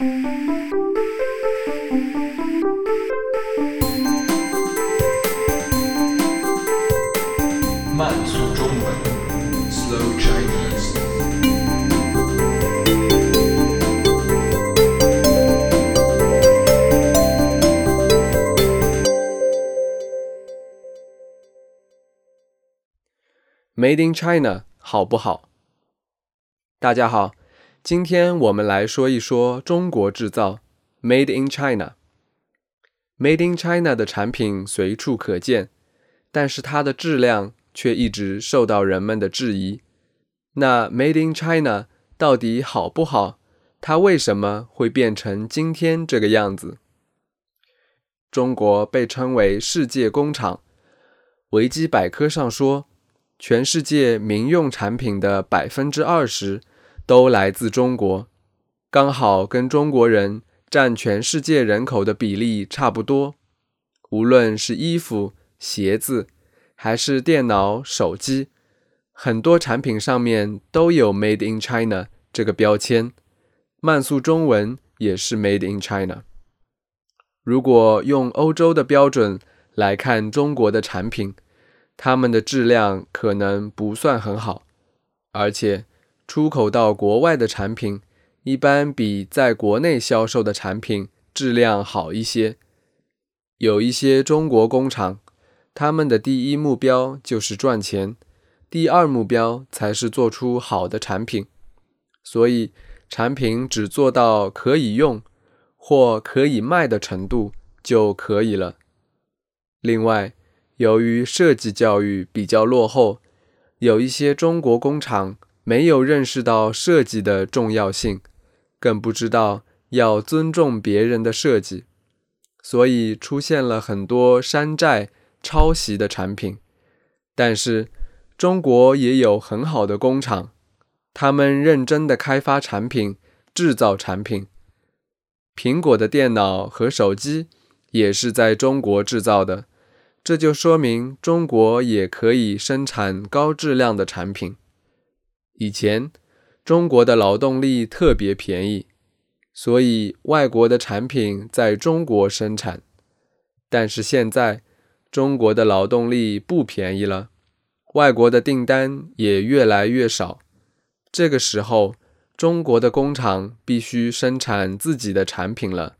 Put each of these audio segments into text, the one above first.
慢速中文，Slow Chinese。Made in China 好不好？大家好，今天我们来说一说中国制造 Made in China。Made in China 的产品随处可见，但是它的质量却一直受到人们的质疑。那 Made in China 到底好不好？它为什么会变成今天这个样子？中国被称为世界工厂，维基百科上说，全世界民用产品的百分之二十都来自中国，刚好跟中国人占全世界人口的比例差不多。无论是衣服、鞋子，还是电脑、手机，很多产品上面都有 “Made in China” 这个标签。慢速中文也是 “Made in China”。如果用欧洲的标准来看中国的产品，他们的质量可能不算很好，而且出口到国外的产品一般比在国内销售的产品质量好一些。有一些中国工厂，他们的第一目标就是赚钱，第二目标才是做出好的产品，所以。产品只做到可以用或可以卖的程度就可以了。另外，由于设计教育比较落后，有一些中国工厂没有认识到设计的重要性，更不知道要尊重别人的设计，所以出现了很多山寨、抄袭的产品。但是，中国也有很好的工厂。他们认真的开发产品，制造产品。苹果的电脑和手机也是在中国制造的，这就说明中国也可以生产高质量的产品。以前，中国的劳动力特别便宜，所以外国的产品在中国生产。但是现在，中国的劳动力不便宜了，外国的订单也越来越少。这个时候，中国的工厂必须生产自己的产品了。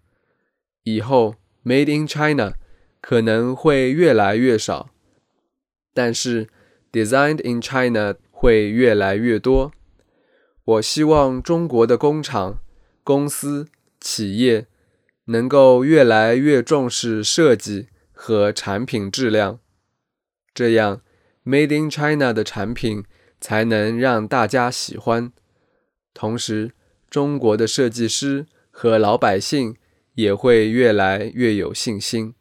以后，Made in China 可能会越来越少，但是 Designed in China 会越来越多。我希望中国的工厂、公司、企业能够越来越重视设计和产品质量，这样 Made in China 的产品。才能让大家喜欢，同时，中国的设计师和老百姓也会越来越有信心。